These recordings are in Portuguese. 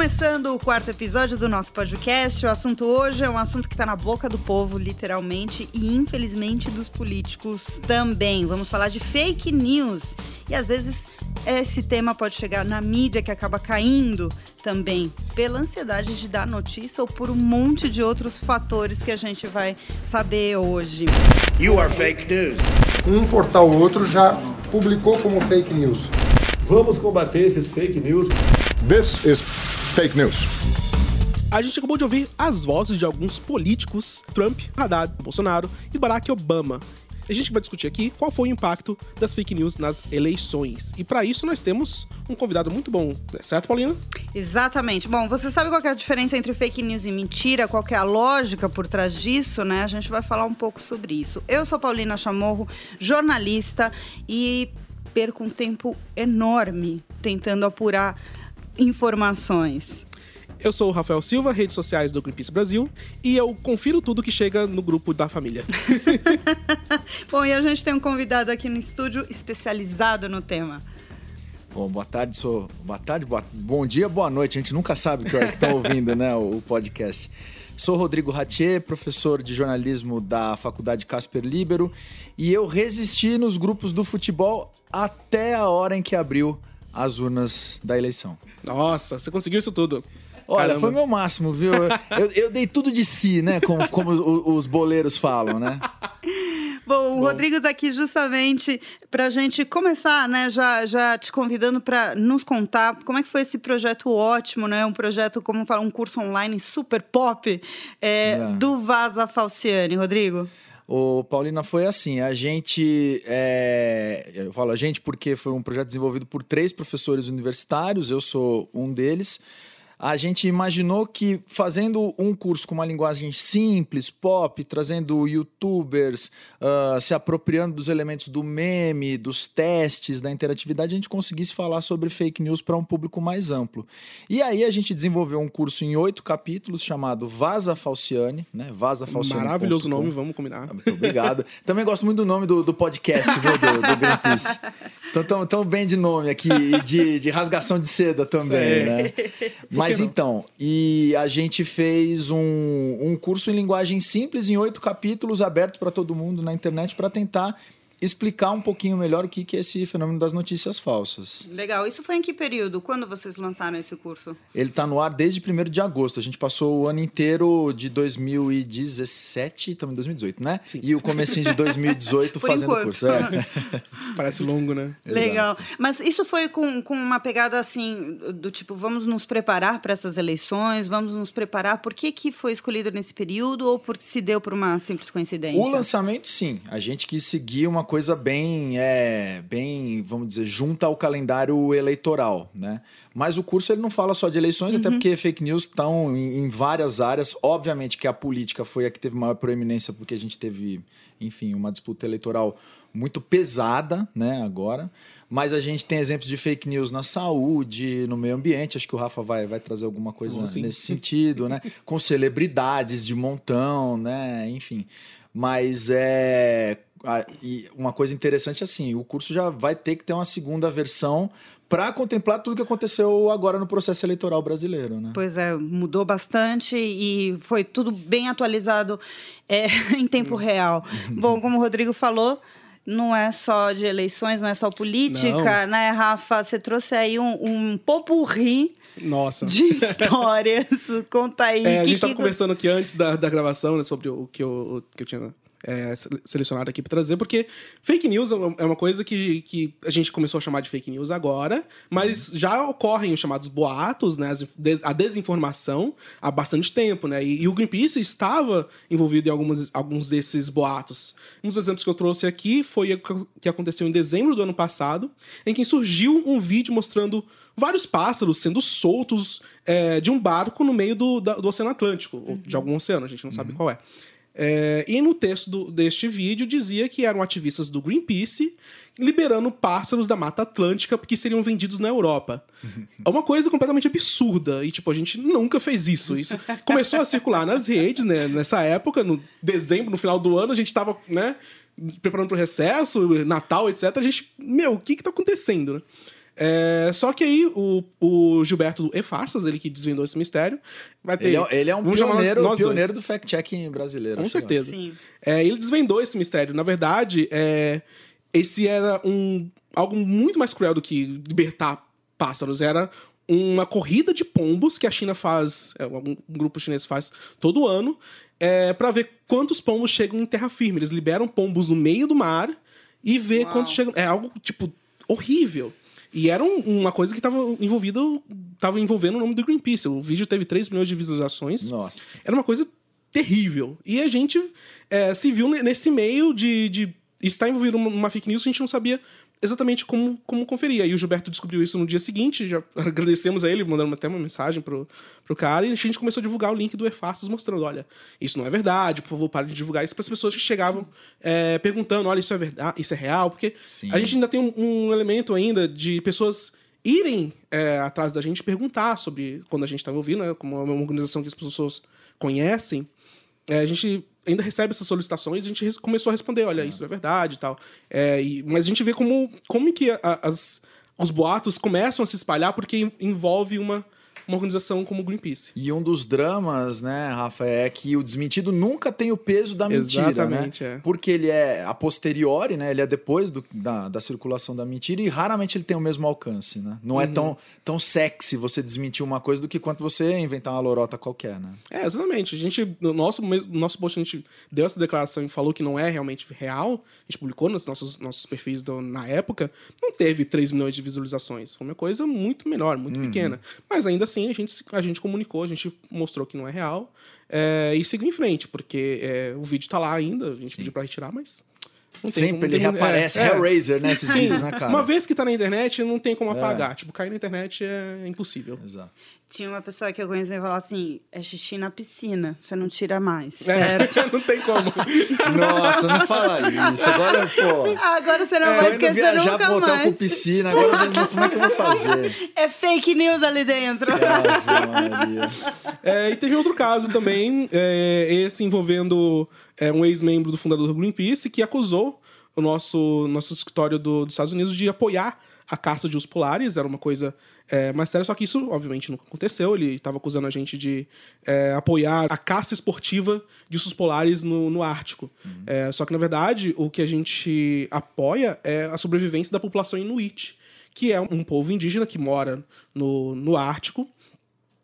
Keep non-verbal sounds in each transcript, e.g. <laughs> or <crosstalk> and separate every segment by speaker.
Speaker 1: Começando o quarto episódio do nosso podcast, o assunto hoje é um assunto que está na boca do povo, literalmente, e infelizmente dos políticos também. Vamos falar de fake news. E às vezes esse tema pode chegar na mídia que acaba caindo também pela ansiedade de dar notícia ou por um monte de outros fatores que a gente vai saber hoje.
Speaker 2: You are fake news.
Speaker 3: Um portal ou outro já publicou como fake news.
Speaker 4: Vamos combater esses fake news.
Speaker 5: This is fake news.
Speaker 6: A gente acabou de ouvir as vozes de alguns políticos, Trump, Haddad, Bolsonaro e Barack Obama. A gente vai discutir aqui qual foi o impacto das fake news nas eleições. E para isso nós temos um convidado muito bom, né? certo, Paulina?
Speaker 1: Exatamente. Bom, você sabe qual é a diferença entre fake news e mentira? Qual é a lógica por trás disso, né? A gente vai falar um pouco sobre isso. Eu sou Paulina Chamorro, jornalista e perco um tempo enorme tentando apurar informações.
Speaker 6: Eu sou o Rafael Silva, redes sociais do Greenpeace Brasil, e eu confiro tudo que chega no grupo da família. <laughs>
Speaker 1: Bom, e a gente tem um convidado aqui no estúdio especializado no tema.
Speaker 7: Bom, boa tarde, sou. Boa tarde, boa... bom dia, boa noite. A gente nunca sabe o que está <laughs> ouvindo, né, o podcast. Sou Rodrigo Ratier, professor de jornalismo da Faculdade Casper Libero, e eu resisti nos grupos do futebol até a hora em que abriu as urnas da eleição.
Speaker 6: Nossa, você conseguiu isso tudo.
Speaker 7: Olha,
Speaker 6: Caramba.
Speaker 7: foi meu máximo, viu? Eu, eu dei tudo de si, né? Como, como os, os boleiros falam, né? <laughs>
Speaker 1: Bom, o Rodrigo está aqui justamente para a gente começar, né? Já, já te convidando para nos contar como é que foi esse projeto ótimo, né? Um projeto, como falar, um curso online super pop é,
Speaker 7: É.
Speaker 1: do Vaza Falciani, Rodrigo.
Speaker 7: O Paulina foi assim, a gente, é, eu falo a gente porque foi um projeto desenvolvido por três professores universitários, eu sou um deles. A gente imaginou que fazendo um curso com uma linguagem simples, pop, trazendo youtubers, ah, se apropriando dos elementos do meme, dos testes, da interatividade, a gente conseguisse falar sobre fake news para um público mais amplo. E aí a gente desenvolveu um curso em oito capítulos chamado Vaza Falciane, né? Vaza Falciane.
Speaker 6: Maravilhoso nome, vamos combinar.
Speaker 7: Ah, Muito obrigado. <laughs> Também gosto muito do nome do, do podcast, viu, do, do Greenpeace. Então, tão, tão bem de nome aqui e de, de rasgação de seda também, né? Mas <laughs>
Speaker 6: não?
Speaker 7: então, e a gente fez um, um curso em linguagem simples, em oito capítulos, aberto para todo mundo na internet, para tentar explicar um pouquinho melhor o que, que é esse fenômeno das notícias falsas.
Speaker 1: Legal. Isso foi em que período? Quando vocês lançaram esse curso?
Speaker 7: Ele está no ar desde 1 de agosto. A gente passou o ano inteiro de 2017, estamos em 2018, né?
Speaker 6: Sim.
Speaker 7: E o comecinho de 2018 <laughs>
Speaker 1: Por
Speaker 7: fazendo o curso. É. <laughs>
Speaker 6: Parece longo, né?
Speaker 1: Legal. Mas isso foi com, com uma pegada assim, do tipo, vamos nos preparar para essas eleições, vamos nos preparar. Por que, que foi escolhido nesse período ou porque se deu por uma simples coincidência?
Speaker 7: O lançamento, sim. A gente quis seguir uma coisa bem, é, bem, vamos dizer, junta ao calendário eleitoral, né? Mas o curso ele não fala só de eleições, até porque fake news estão em, em várias áreas. Obviamente que a política foi a que teve maior proeminência, porque a gente teve, enfim, uma disputa eleitoral muito pesada, né, agora. Mas a gente tem exemplos de fake news na saúde, no meio ambiente. Acho que o Rafa vai, vai trazer alguma coisa
Speaker 6: Oh, sim.
Speaker 7: nesse sentido, né? Com celebridades de montão, né? Enfim. Mas é. A- E uma coisa interessante assim, o curso já vai ter que ter uma segunda versão para contemplar tudo que aconteceu agora no processo eleitoral brasileiro, né?
Speaker 1: Pois é, mudou bastante e foi tudo bem atualizado é, <laughs> em tempo real. Bom, como o Rodrigo falou, não é só de eleições, não é só política, né, Rafa? Você trouxe aí um, um popurri
Speaker 6: Nossa.
Speaker 1: de histórias. <laughs> Conta aí.
Speaker 6: É, a
Speaker 1: que
Speaker 6: gente estava
Speaker 1: que-
Speaker 6: conversando aqui antes da, da gravação né, sobre o que eu, o que eu tinha é, sele- selecionado aqui para trazer, porque fake news é uma, é uma coisa que, que a gente começou a chamar de fake news agora, mas já ocorrem os chamados boatos, né, a desinformação há bastante tempo, né? E, e o Greenpeace estava envolvido em alguns, alguns desses boatos. Um dos exemplos que eu trouxe aqui foi o que aconteceu em dezembro do ano passado, em que surgiu um vídeo mostrando vários pássaros sendo soltos é, de um barco no meio do, da- do Oceano Atlântico, ou de algum oceano, a gente não sabe qual é. É, e no texto do- deste vídeo dizia que eram ativistas do Greenpeace liberando pássaros da Mata Atlântica porque seriam vendidos na Europa. É uma coisa completamente absurda. E, tipo, a gente nunca fez isso. Isso começou a circular nas redes, né? Nessa época, no dezembro, no final do ano, a gente tava, né? Preparando pro recesso, Natal, etc. A gente, meu, o que que tá acontecendo, né? É, só que aí o, o Gilberto do E-Farsas, ele que desvendou esse mistério, vai ter.
Speaker 7: Ele é, ele é um pioneiro,
Speaker 6: nós dois.
Speaker 7: pioneiro do fact-checking brasileiro.
Speaker 6: Com
Speaker 7: legal.
Speaker 6: certeza.
Speaker 1: Sim.
Speaker 6: É, ele desvendou esse mistério. Na verdade, é, esse era um algo muito mais cruel do que libertar pássaros. Era uma corrida de pombos que a China faz, é, um grupo chinês faz todo ano, é, para ver quantos pombos chegam em terra firme. Eles liberam pombos no meio do mar e ver
Speaker 1: Uau.
Speaker 6: quantos chegam. É algo, tipo, horrível. E era um- uma coisa que estava envolvido, tava envolvendo o nome do Greenpeace. O vídeo teve 3 milhões de visualizações.
Speaker 7: Nossa.
Speaker 6: Era uma coisa terrível. E a gente é, se viu ne- nesse meio de, de estar envolvido numa fake news que a gente não sabia exatamente como, como conferir. Aí o Gilberto descobriu isso no dia seguinte, já <laughs> agradecemos a ele, mandando até uma mensagem pro, pro cara, e a gente começou a divulgar o link do E-Faces mostrando, olha, isso não é verdade, por favor, pare de divulgar isso para as pessoas que chegavam é, perguntando, olha, isso é verdade, isso é real, porque
Speaker 7: Sim.
Speaker 6: a gente ainda tem um, um elemento ainda de pessoas irem é, atrás da gente perguntar sobre quando a gente está ouvindo, né, como é uma organização que as pessoas conhecem, é, a gente ainda recebe essas solicitações e a gente começou a responder, olha, isso é verdade e tal. É, e- mas a gente vê como, como que a- as, os boatos começam a se espalhar porque en- envolve uma, uma organização como o Greenpeace.
Speaker 7: E um dos dramas, né, Rafa, é que o desmentido nunca tem o peso da mentira,
Speaker 6: Exatamente,
Speaker 7: né?
Speaker 6: é.
Speaker 7: Porque ele é a posteriori, né? Ele é depois do- da, da circulação da mentira e raramente ele tem o mesmo alcance, né? Não é
Speaker 6: Uhum.
Speaker 7: tão, tão sexy você desmentir uma coisa do que quanto você inventar uma lorota qualquer, né?
Speaker 6: É, exatamente. A gente, no nosso, no nosso post, a gente deu essa declaração e falou que não é realmente real. A gente publicou nos nossos, nossos perfis do- na época. Não teve 3 milhões de visualizações. Foi uma coisa muito menor, muito pequena. Mas ainda assim, a gente, a gente comunicou, a gente mostrou que não é real. é, e seguiu em frente, porque é, o vídeo tá lá ainda. A gente pediu pra retirar, mas. Não
Speaker 7: Sempre
Speaker 6: como-
Speaker 7: ele
Speaker 6: tem-
Speaker 7: reaparece.
Speaker 6: é, é.
Speaker 7: Hellraiser, né? Esses <laughs>
Speaker 6: Sim,
Speaker 7: vídeos, né, cara?
Speaker 6: uma vez que tá na internet, não tem como apagar. Tipo, cair na internet é impossível.
Speaker 7: Exato.
Speaker 1: Tinha uma pessoa que eu conheci e falou assim: é xixi na piscina, você não tira mais.
Speaker 6: É,
Speaker 1: Certo? <laughs>
Speaker 6: não tem como.
Speaker 7: Nossa, não fala isso. Agora, pô.
Speaker 1: Agora você não
Speaker 7: Tô
Speaker 1: vai esquecer
Speaker 7: viajar
Speaker 1: nunca
Speaker 7: pro hotel
Speaker 1: mais.
Speaker 7: com piscina, agora eu não- como é que eu vou fazer?
Speaker 1: É fake news ali dentro.
Speaker 7: Maria.
Speaker 6: É, e teve outro caso também, é, esse envolvendo é, um ex-membro do fundador do Greenpeace que acusou o nosso, nosso escritório do- dos Estados Unidos de apoiar a caça de ursos polares. Era uma coisa é, mais séria, só que isso, obviamente, nunca aconteceu. Ele estava acusando a gente de é, apoiar a caça esportiva de ursos polares no, no Ártico. É, só que, na verdade, o que a gente apoia é a sobrevivência da população inuit, que é um povo indígena que mora no, no Ártico.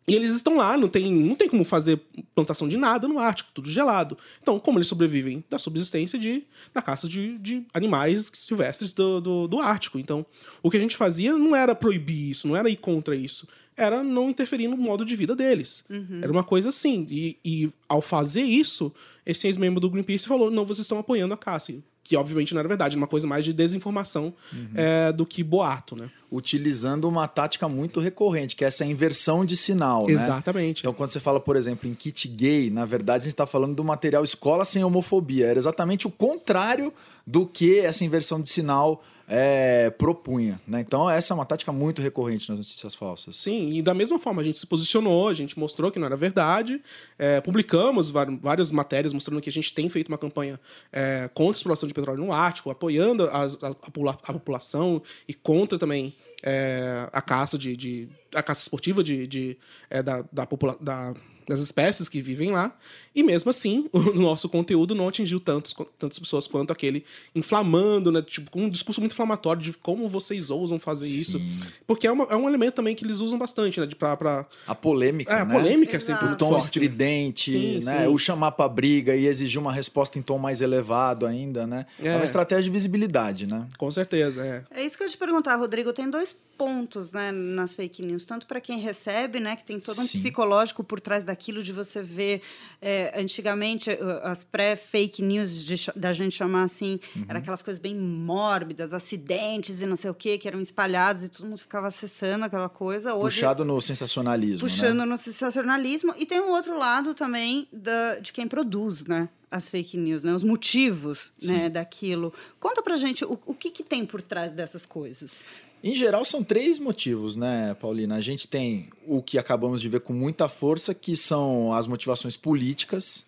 Speaker 6: E eles estão lá, não tem, não tem como fazer plantação de nada no Ártico, tudo gelado. Então, como eles sobrevivem da subsistência de, da caça de, de animais silvestres do, do, do Ártico. Então, o que a gente fazia não era proibir isso, não era ir contra isso. Era não interferir no modo de vida deles. Era uma coisa assim. E, e ao fazer isso, esse ex-membro do Greenpeace falou: não, vocês estão apoiando a caça. Que obviamente não era verdade, era uma coisa mais de desinformação é, do que boato, né?
Speaker 7: Utilizando uma tática muito recorrente, que é essa inversão de sinal, né?
Speaker 6: Exatamente.
Speaker 7: Então, quando você fala, por exemplo, em kit gay, na verdade a gente está falando do material escola sem homofobia. Era exatamente o contrário do que essa inversão de sinal é, propunha. Né? Então, essa é uma tática muito recorrente nas notícias falsas.
Speaker 6: Sim, e da mesma forma a gente se posicionou, a gente mostrou que não era verdade, é, publicamos várias matérias mostrando que a gente tem feito uma campanha é, contra a exploração de petróleo no Ártico, apoiando as- a, a a população e contra também é, a caça de, de- a caça esportiva de, de, é, da, da, popula- da- das espécies que vivem lá. E mesmo assim, <laughs> o nosso conteúdo não atingiu tantos, tantas pessoas quanto aquele inflamando, né? Tipo, com um discurso muito inflamatório de como vocês ousam fazer isso. Porque é, uma- é um elemento também que eles usam bastante, né? De, pra, pra...
Speaker 7: A polêmica,
Speaker 6: É, a
Speaker 7: né?
Speaker 6: polêmica é
Speaker 1: Exato.
Speaker 6: sempre
Speaker 7: O tom
Speaker 6: forte, né?
Speaker 7: estridente,
Speaker 6: Sim,
Speaker 7: né?
Speaker 6: sim.
Speaker 7: O chamar pra briga e exigir uma resposta em tom mais elevado ainda, né? É,
Speaker 6: É.
Speaker 7: uma estratégia de visibilidade, né?
Speaker 6: Com certeza, é.
Speaker 1: É isso que eu ia te perguntar, Rodrigo. Tem dois pontos, né, nas fake news, tanto para quem recebe, né, que tem todo um
Speaker 7: Sim.
Speaker 1: psicológico por trás daquilo de você ver é, antigamente as pré-fake news de da gente chamar assim,
Speaker 7: Uhum.
Speaker 1: era aquelas coisas bem mórbidas, acidentes e não sei o que, que eram espalhados e todo mundo ficava acessando aquela coisa. Hoje
Speaker 7: Puxado no sensacionalismo,
Speaker 1: puxando
Speaker 7: né?
Speaker 1: no sensacionalismo e tem um outro lado também da, de quem produz, né? As fake news, né? Os motivos né, daquilo. Conta pra gente o, o que, que tem por trás dessas coisas.
Speaker 7: Em geral, são três motivos, né, Paulina? A gente tem o que acabamos de ver com muita força, que são as motivações políticas.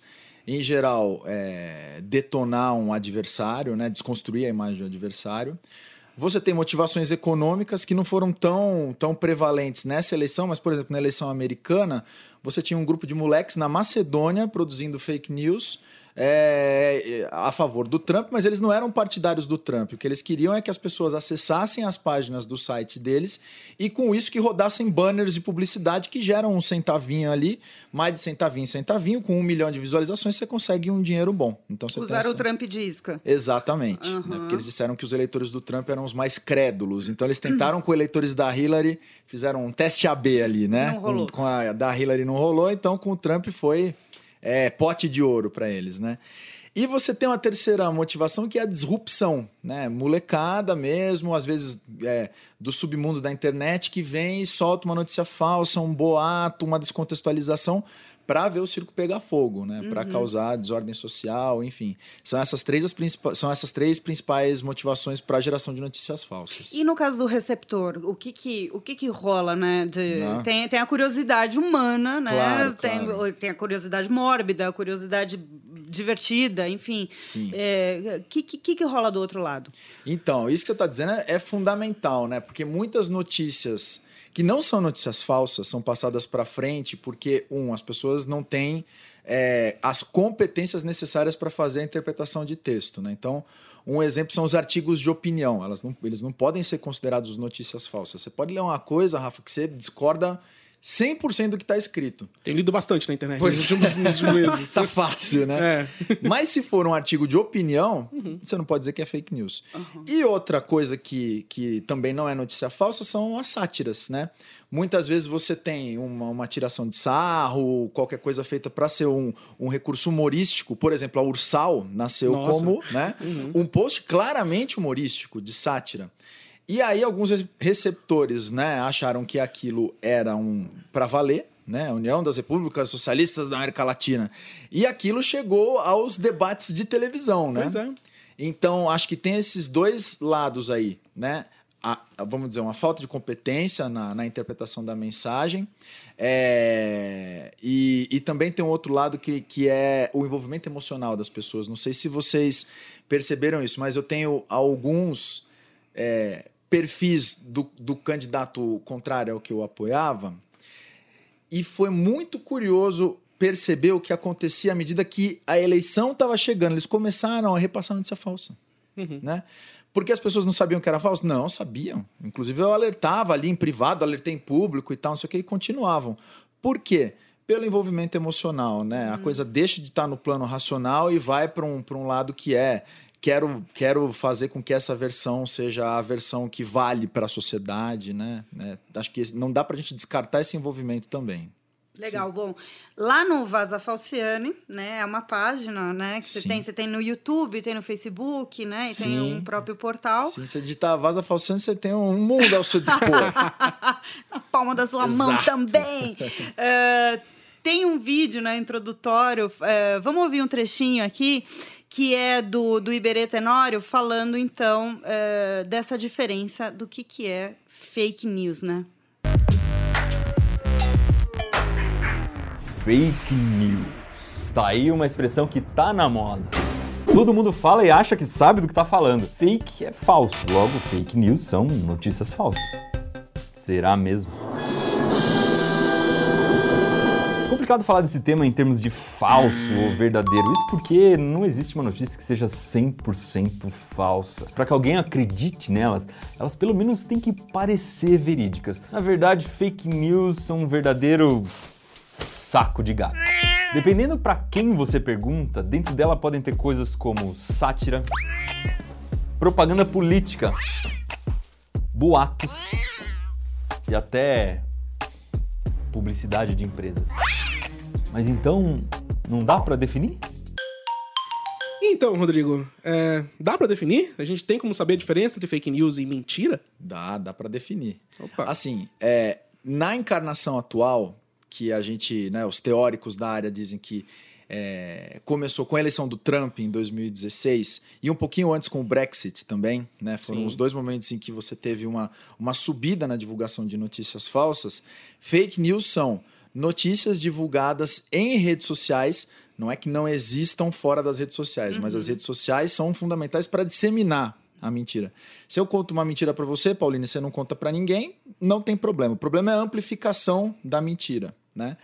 Speaker 7: Em geral, é, detonar um adversário, né, desconstruir a imagem do adversário. Você tem motivações econômicas que não foram tão, tão prevalentes nessa eleição, mas, por exemplo, na eleição americana, você tinha um grupo de moleques na Macedônia produzindo fake news é, a favor do Trump, mas eles não eram partidários do Trump. O que eles queriam é que as pessoas acessassem as páginas do site deles e com isso que rodassem banners de publicidade que geram um centavinho ali, mais de centavinho em centavinho, com um milhão de visualizações você consegue um dinheiro bom. Então você essa-
Speaker 1: o Trump de isca.
Speaker 7: Exatamente.
Speaker 1: Aham.
Speaker 7: né? Porque eles disseram que os eleitores do Trump eram os mais crédulos. Então eles tentaram com eleitores da Hillary, fizeram um teste AB ali, né?
Speaker 1: Não rolou.
Speaker 7: Com, com a da Hillary não rolou, então com o Trump foi é, pote de ouro para eles, né? E você tem uma terceira motivação que é a disrupção, né? Molecada mesmo, às vezes é, do submundo da internet que vem e solta uma notícia falsa, um boato, uma descontextualização para ver o circo pegar fogo, né? Para causar desordem social, enfim. São essas três as principais, são essas três principais motivações para a geração de notícias falsas.
Speaker 1: E no caso do receptor, o que que, o que, que rola, né? De-
Speaker 7: Não.
Speaker 1: tem, tem a curiosidade humana, né?
Speaker 7: Claro,
Speaker 1: tem,
Speaker 7: claro.
Speaker 1: tem a curiosidade mórbida, a curiosidade divertida, enfim.
Speaker 7: Sim.
Speaker 1: O que, que, que rola do outro lado?
Speaker 7: Então, isso que você está dizendo é, é fundamental, né? Porque muitas notícias que não são notícias falsas são passadas para frente porque, um, as pessoas não têm é, as competências necessárias para fazer a interpretação de texto, né? Então, um exemplo são os artigos de opinião. Elas não, eles não podem ser considerados notícias falsas. Você pode ler uma coisa, Rafa, que você discorda 100% do que está escrito.
Speaker 6: Tenho lido bastante na internet
Speaker 7: Pois
Speaker 6: nos últimos, nos últimos <laughs> meses.
Speaker 7: Tá fácil, né?
Speaker 6: É.
Speaker 7: Mas se for um artigo de opinião, você não pode dizer que é fake news. E outra coisa que, que também não é notícia falsa são as sátiras, né? Muitas vezes você tem uma, uma tiração de sarro, qualquer coisa feita para ser um, um recurso humorístico. Por exemplo, a Ursal nasceu
Speaker 6: Nossa.
Speaker 7: como né, um post claramente humorístico, de sátira. E aí alguns re- receptores né, acharam que aquilo era um para valer, né, União das Repúblicas Socialistas da América Latina. E aquilo chegou aos debates de televisão, né?
Speaker 6: Pois é.
Speaker 7: Então, acho que tem esses dois lados aí, né? A- vamos dizer, uma falta de competência na, na interpretação da mensagem. é, e, e também tem um outro lado que, que é o envolvimento emocional das pessoas. Não sei se vocês perceberam isso, mas eu tenho alguns é, perfis do, do candidato contrário ao que eu apoiava. E foi muito curioso perceber o que acontecia à medida que a eleição estava chegando. Eles começaram a repassar notícia falsa. Né? Porque as pessoas não sabiam que era falso? Não, sabiam. Inclusive eu alertava ali em privado, alertei em público e tal, não sei o que, e continuavam. Por quê? Pelo envolvimento emocional, né? A coisa deixa de estar no plano racional e vai para um, pra um lado que é quero, quero fazer com que essa versão seja a versão que vale para a sociedade, né? É, acho que não dá para a gente descartar esse envolvimento também.
Speaker 1: Legal, bom. Lá no Vaza Falciane, né, é uma página, né, que você
Speaker 7: Sim.
Speaker 1: tem, você tem no YouTube, tem no Facebook, né, e tem
Speaker 7: Sim.
Speaker 1: um próprio portal.
Speaker 7: Se você digitar Vaza Falciane, você tem um mundo ao seu dispor. <laughs>
Speaker 1: Na palma da sua mão
Speaker 7: Exato.
Speaker 1: também. É, <laughs> tem um vídeo, né, introdutório, é, vamos ouvir um trechinho aqui, que é do, do Iberê Tenório, falando, então, é, dessa diferença do que, que é fake news, né?
Speaker 8: Fake news. Tá aí uma expressão que tá na moda. Todo mundo fala e acha que sabe do que tá falando. Fake é falso, logo fake news são notícias falsas. Será mesmo? Complicado falar desse tema em termos de falso ou verdadeiro. Isso porque não existe uma notícia que seja 100% falsa. Para que alguém acredite nelas, elas pelo menos têm que parecer verídicas. Na verdade, fake news são um verdadeiro saco de gato. Dependendo para quem você pergunta, dentro dela podem ter coisas como sátira, propaganda política, boatos e até publicidade de empresas. Mas então, não dá para definir?
Speaker 6: Então, Rodrigo, é, dá pra definir? A gente tem como saber a diferença entre fake news e mentira?
Speaker 7: Dá, dá para definir.
Speaker 6: Opa.
Speaker 7: Assim, é, na encarnação atual, que a gente, né, os teóricos da área dizem que é, começou com a eleição do Trump em 2016 e um pouquinho antes com o Brexit também, né? Foram
Speaker 6: Sim.
Speaker 7: os dois momentos em que você teve uma, uma subida na divulgação de notícias falsas. Fake news são notícias divulgadas em redes sociais. Não é que não existam fora das redes sociais, mas as redes sociais são fundamentais para disseminar a mentira. Se eu conto uma mentira para você, Pauline, e você não conta para ninguém, não tem problema. O problema é a amplificação da mentira, né?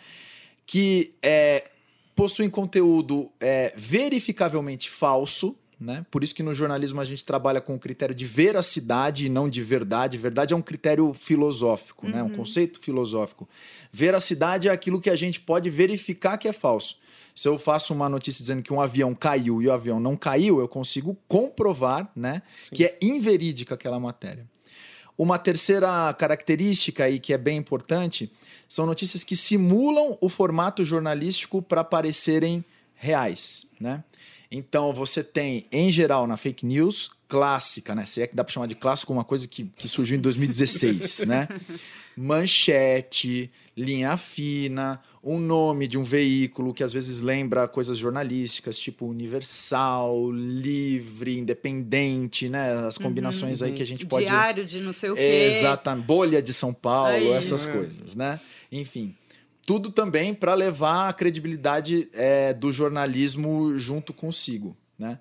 Speaker 7: Que é, possuem conteúdo é, verificavelmente falso, né? Por isso que no jornalismo a gente trabalha com o critério de veracidade e não de verdade. Verdade é um critério filosófico, né? Um conceito filosófico. Veracidade é aquilo que a gente pode verificar que é falso. Se eu faço uma notícia dizendo que um avião caiu e o avião não caiu, eu consigo comprovar, né, que é inverídica aquela matéria. Uma terceira característica aí que é bem importante são notícias que simulam o formato jornalístico para parecerem reais, né? Então você tem, em geral, na fake news, clássica, né? Se é que dá para chamar de clássico uma coisa que, que surgiu em 2016, <laughs> né? Manchete, linha fina, um nome de um veículo que às vezes lembra coisas jornalísticas, tipo Universal, Livre, Independente, né? As combinações aí que a gente pode.
Speaker 1: Diário de não sei o quê.
Speaker 7: Exatamente. Bolha de São Paulo,
Speaker 1: Aí.
Speaker 7: essas coisas, né? Enfim. Tudo também para levar a credibilidade é, do jornalismo junto consigo, né?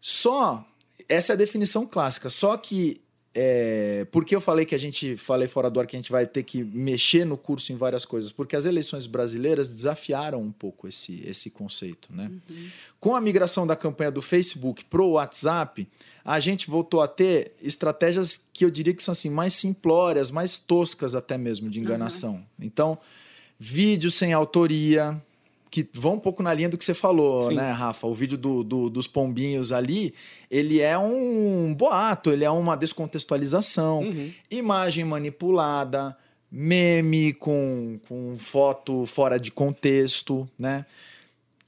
Speaker 7: Só, essa é a definição clássica, só que é, por que eu falei que a gente, falei fora do ar que a gente vai ter que mexer no curso em várias coisas? Porque as eleições brasileiras desafiaram um pouco esse, esse conceito, né? Com a migração da campanha do Facebook pro WhatsApp, a gente voltou a ter estratégias que eu diria que são assim, mais simplórias, mais toscas até mesmo de enganação. Então, vídeos sem autoria, que vão um pouco na linha do que você falou,
Speaker 6: Sim.
Speaker 7: né, Rafa? O vídeo do, do- dos pombinhos ali, ele é um boato, ele é uma descontextualização,
Speaker 6: Uhum.
Speaker 7: imagem manipulada, meme com, com foto fora de contexto, né?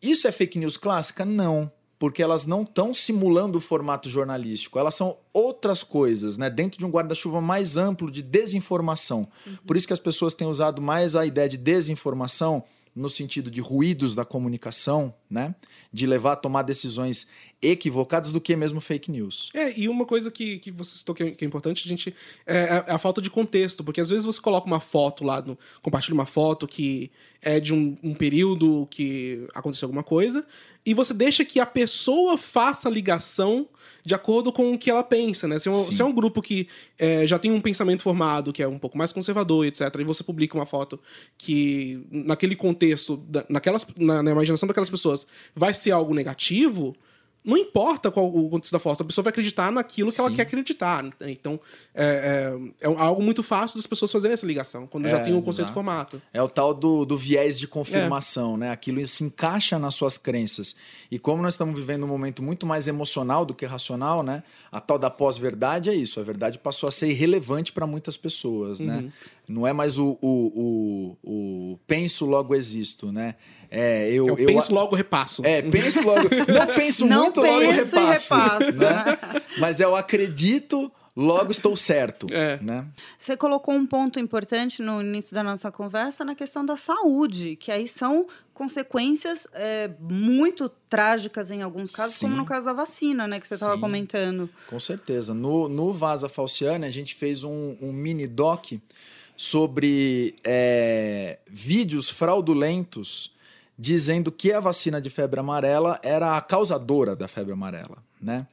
Speaker 7: Isso é fake news clássica? Não. Porque elas não estão simulando o formato jornalístico. Elas são outras coisas, né? Dentro de um guarda-chuva mais amplo de desinformação. Por isso que as pessoas têm usado mais a ideia de desinformação no sentido de ruídos da comunicação, né? De levar a tomar decisões equivocadas do que mesmo fake news.
Speaker 6: É, e uma coisa que, que você citou que é, que é importante, a gente, é, é a falta de contexto, porque às vezes você coloca uma foto lá, no, compartilha uma foto que é de um, um período que aconteceu alguma coisa, e você deixa que a pessoa faça a ligação de acordo com o que ela pensa, né? Se é um, se é um grupo que é, já tem um pensamento formado, que é um pouco mais conservador, etc., e você publica uma foto que, naquele contexto, da- naquelas, na, na imaginação daquelas pessoas, vai ser algo negativo, não importa qual o contexto da foto, a pessoa vai acreditar naquilo que ela
Speaker 7: Sim.
Speaker 6: quer acreditar. né? Então, é, é, é algo muito fácil das pessoas fazerem essa ligação, quando já
Speaker 7: É,
Speaker 6: tem o conceito formato.
Speaker 7: É o tal do, do viés de confirmação, né? Aquilo se encaixa nas suas crenças. E como nós estamos vivendo um momento muito mais emocional do que racional, né? A tal da pós-verdade é isso. A verdade passou a ser irrelevante para muitas pessoas, né? Não é mais o, o, o, o penso, logo existo, né? É, eu,
Speaker 6: Eu,
Speaker 7: eu
Speaker 6: penso logo, repasso.
Speaker 7: É, penso logo. Não penso <laughs>
Speaker 1: Não
Speaker 7: muito, logo
Speaker 1: penso e
Speaker 7: repasso.
Speaker 1: repasso.
Speaker 7: Né? Mas eu acredito, logo estou certo.
Speaker 6: É.
Speaker 7: Né?
Speaker 1: Você colocou um ponto importante no início da nossa conversa na questão da saúde, que aí são consequências é, muito trágicas em alguns casos,
Speaker 7: Sim.
Speaker 1: como no caso da vacina, né, que você estava comentando.
Speaker 7: Com certeza. No, no Vaza Falciane, a gente fez um, um mini doc sobre é, vídeos fraudulentos dizendo que a vacina de febre amarela era a causadora da febre amarela, né?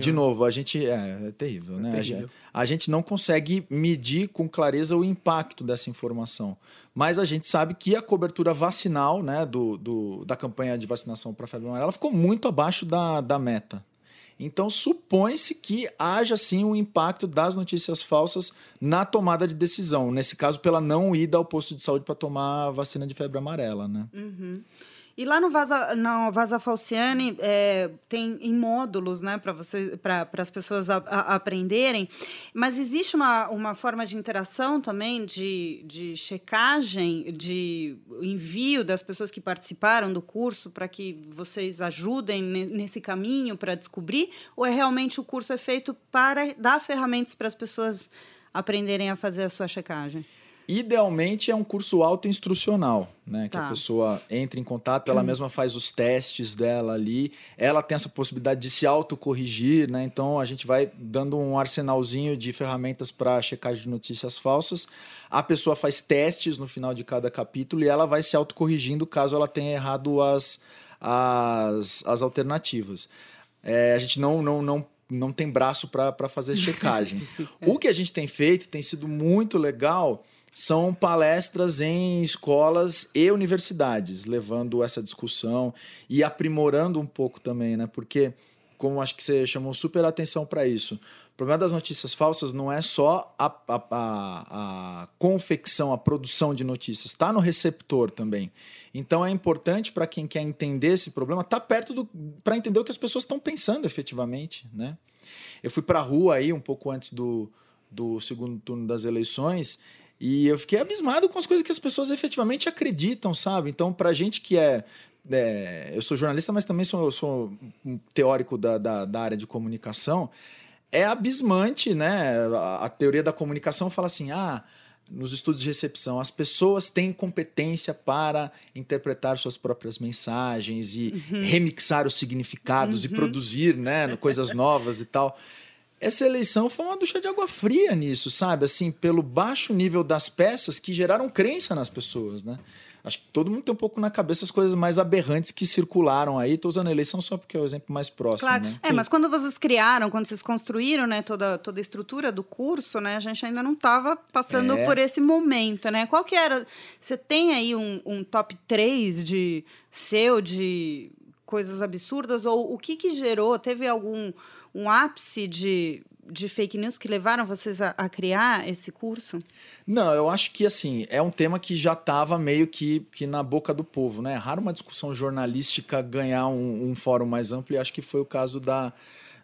Speaker 7: De novo, a gente é, é terrível, né? A
Speaker 6: terrível.
Speaker 7: gente- A gente não consegue medir com clareza o impacto dessa informação, mas a gente sabe que a cobertura vacinal, né, do, do- da campanha de vacinação para febre amarela ficou muito abaixo da, da meta. Então supõe-se que haja sim um impacto das notícias falsas na tomada de decisão. Nesse caso, pela não ida ao posto de saúde para tomar a vacina de febre amarela, né?
Speaker 1: E lá no Vaza, no Vaza Falciane é, tem em módulos, né, para para as pessoas a, a, aprenderem. Mas existe uma, uma forma de interação também, de, de checagem, de envio das pessoas que participaram do curso para que vocês ajudem nesse caminho para descobrir? Ou é realmente o curso é feito para dar ferramentas para as pessoas aprenderem a fazer a sua checagem?
Speaker 7: Idealmente é um curso autoinstrucional, né? Que
Speaker 1: Tá.
Speaker 7: a pessoa entra em contato, ela mesma faz os testes dela ali, ela tem essa possibilidade de se autocorrigir, né? Então a gente vai dando um arsenalzinho de ferramentas para checagem de notícias falsas. A pessoa faz testes no final de cada capítulo e ela vai se autocorrigindo caso ela tenha errado as, as, as alternativas. É, a gente não, não, não, não tem braço para fazer checagem. <laughs> O que a gente tem feito tem sido muito legal são palestras em escolas e universidades, levando essa discussão e aprimorando um pouco também, né? Porque, como acho que você chamou super atenção para isso, o problema das notícias falsas não é só a, a, a, a confecção, a produção de notícias, está no receptor também. Então é importante para quem quer entender esse problema, tá perto do. para entender o que as pessoas estão pensando efetivamente, né? Eu fui para a rua aí um pouco antes do, do segundo turno das eleições e eu fiquei abismado com as coisas que as pessoas efetivamente acreditam, sabe? Então, para gente que é, é, Eu sou jornalista, mas também sou, sou um teórico da, da, da, área de comunicação. É abismante, né? A, a teoria da comunicação fala assim: ah, nos estudos de recepção, as pessoas têm competência para interpretar suas próprias mensagens e uhum. remixar os significados uhum. e produzir né, coisas novas e tal essa eleição foi uma ducha de água fria nisso, sabe? Assim, pelo baixo nível das peças que geraram crença nas pessoas, né? Acho que todo mundo tem um pouco na cabeça as coisas mais aberrantes que circularam aí. Estou usando a eleição só porque é o exemplo mais próximo,
Speaker 1: claro.
Speaker 7: né?
Speaker 1: É, Sim. mas quando vocês criaram, quando vocês construíram né, toda, toda a estrutura do curso, né? A gente ainda não estava passando é. por esse momento, né? Qual que era... Você tem aí um, um top 3 de seu, de coisas absurdas? Ou o que que gerou? Teve algum um ápice de, de fake news que levaram vocês a, a, criar esse curso?
Speaker 7: Não, eu acho que assim, é um tema que já estava meio que, que na boca do povo, né? É raro uma discussão jornalística ganhar um, um fórum mais amplo, e acho que foi o caso da,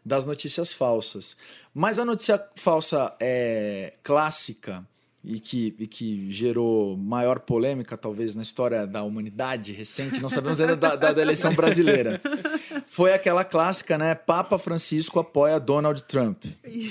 Speaker 7: das notícias falsas. Mas a notícia falsa é, clássica e que, e que gerou maior polêmica, talvez, na história da humanidade recente, não sabemos ainda da, da, da eleição brasileira. Foi aquela clássica, né? Papa Francisco apoia Donald Trump.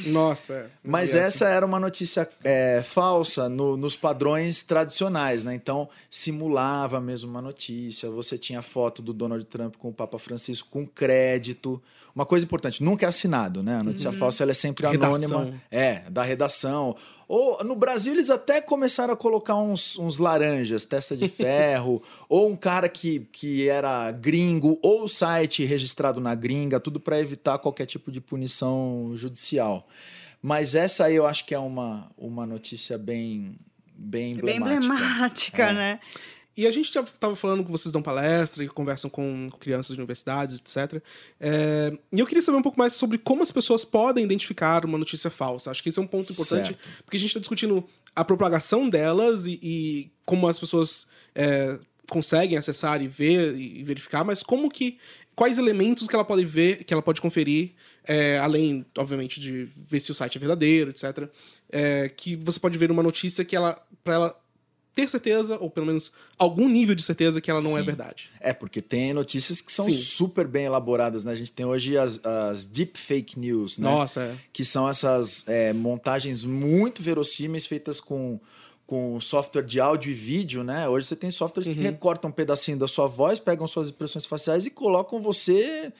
Speaker 6: Nossa. É.
Speaker 7: Mas essa era uma notícia é, falsa no, nos padrões tradicionais, né? Então, simulava mesmo uma notícia. Você tinha foto do Donald Trump com o Papa Francisco com crédito. Uma coisa importante, nunca é assinado, né? A notícia uhum. falsa ela é sempre anônima.
Speaker 6: Redação.
Speaker 7: É, da redação. Ou no Brasil eles até começaram a colocar uns, uns laranjas, testa de <laughs> ferro, ou um cara que, que era gringo, ou o site registrado na gringa, tudo para evitar qualquer tipo de punição judicial. Mas essa aí eu acho que é uma, uma notícia bem, bem emblemática.
Speaker 1: Bem emblemática, é. né?
Speaker 6: E a gente estava falando que vocês dão palestra e conversam com crianças de universidades, etc. É, e eu queria saber um pouco mais sobre como as pessoas podem identificar uma notícia falsa. Acho que esse é um ponto importante,
Speaker 7: certo.
Speaker 6: porque a gente está discutindo a propagação delas e, e como as pessoas é, conseguem acessar e ver e verificar, mas como que quais elementos que ela pode ver, que ela pode conferir, é, além, obviamente, de ver se o site é verdadeiro, etc. É, que você pode ver uma notícia que ela, para ela ter certeza, ou pelo menos algum nível de certeza que ela não
Speaker 7: Sim.
Speaker 6: é verdade.
Speaker 7: É, porque tem notícias que são
Speaker 6: Sim.
Speaker 7: super bem elaboradas, né? A gente tem hoje as, as deep fake news, né?
Speaker 6: Nossa, é.
Speaker 7: Que são essas é, montagens muito verossímeis feitas com, com software de áudio e vídeo, né? Hoje você tem softwares que
Speaker 6: Uhum.
Speaker 7: recortam um pedacinho da sua voz, pegam suas expressões faciais e colocam você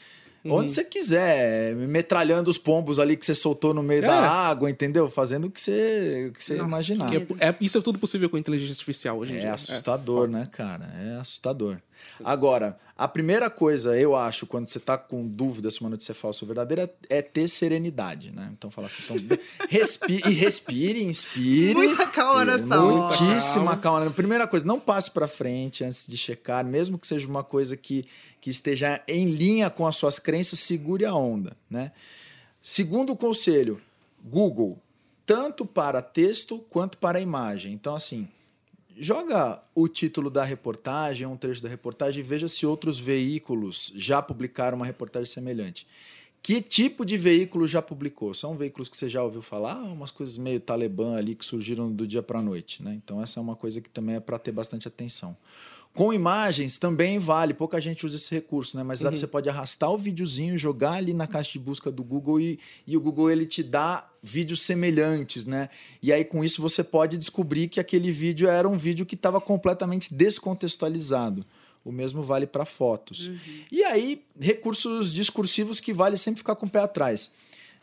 Speaker 6: Uhum.
Speaker 7: onde você quiser, metralhando os pombos ali que você soltou no meio
Speaker 6: É.
Speaker 7: da água, entendeu? Fazendo o que você, o que você
Speaker 1: Nossa,
Speaker 7: imaginar.
Speaker 6: Que é- é- isso é tudo possível com inteligência artificial hoje em
Speaker 7: É
Speaker 6: dia.
Speaker 7: assustador, né, cara? É assustador. Agora, a primeira coisa, eu acho, quando você tá com dúvida se uma notícia é falsa ou verdadeira, é ter serenidade, né? Então, fala assim, então, <laughs> respi e respire, inspire.
Speaker 1: Muita calma nessa hora.
Speaker 7: Muitíssima calma. Primeira coisa, não passe para frente antes de checar, mesmo que seja uma coisa que, que esteja em linha com as suas crenças, segure a onda, né? Segundo conselho, Google, tanto para texto quanto para imagem. Então, assim, joga o título da reportagem, um trecho da reportagem, e veja se outros veículos já publicaram uma reportagem semelhante. Que tipo de veículo já publicou? São veículos que você já ouviu falar? Umas coisas meio talibã ali que surgiram do dia para a noite, né? Então essa é uma coisa que também é para ter bastante atenção. Com imagens também vale, pouca gente usa esse recurso, né? Mas uhum. você pode arrastar o videozinho, jogar ali na caixa de busca do Google e, e o Google ele te dá vídeos semelhantes, né? E aí com isso você pode descobrir que aquele vídeo era um vídeo que estava completamente descontextualizado. O mesmo vale para fotos. Uhum. E aí, recursos discursivos que vale sempre ficar com o pé atrás.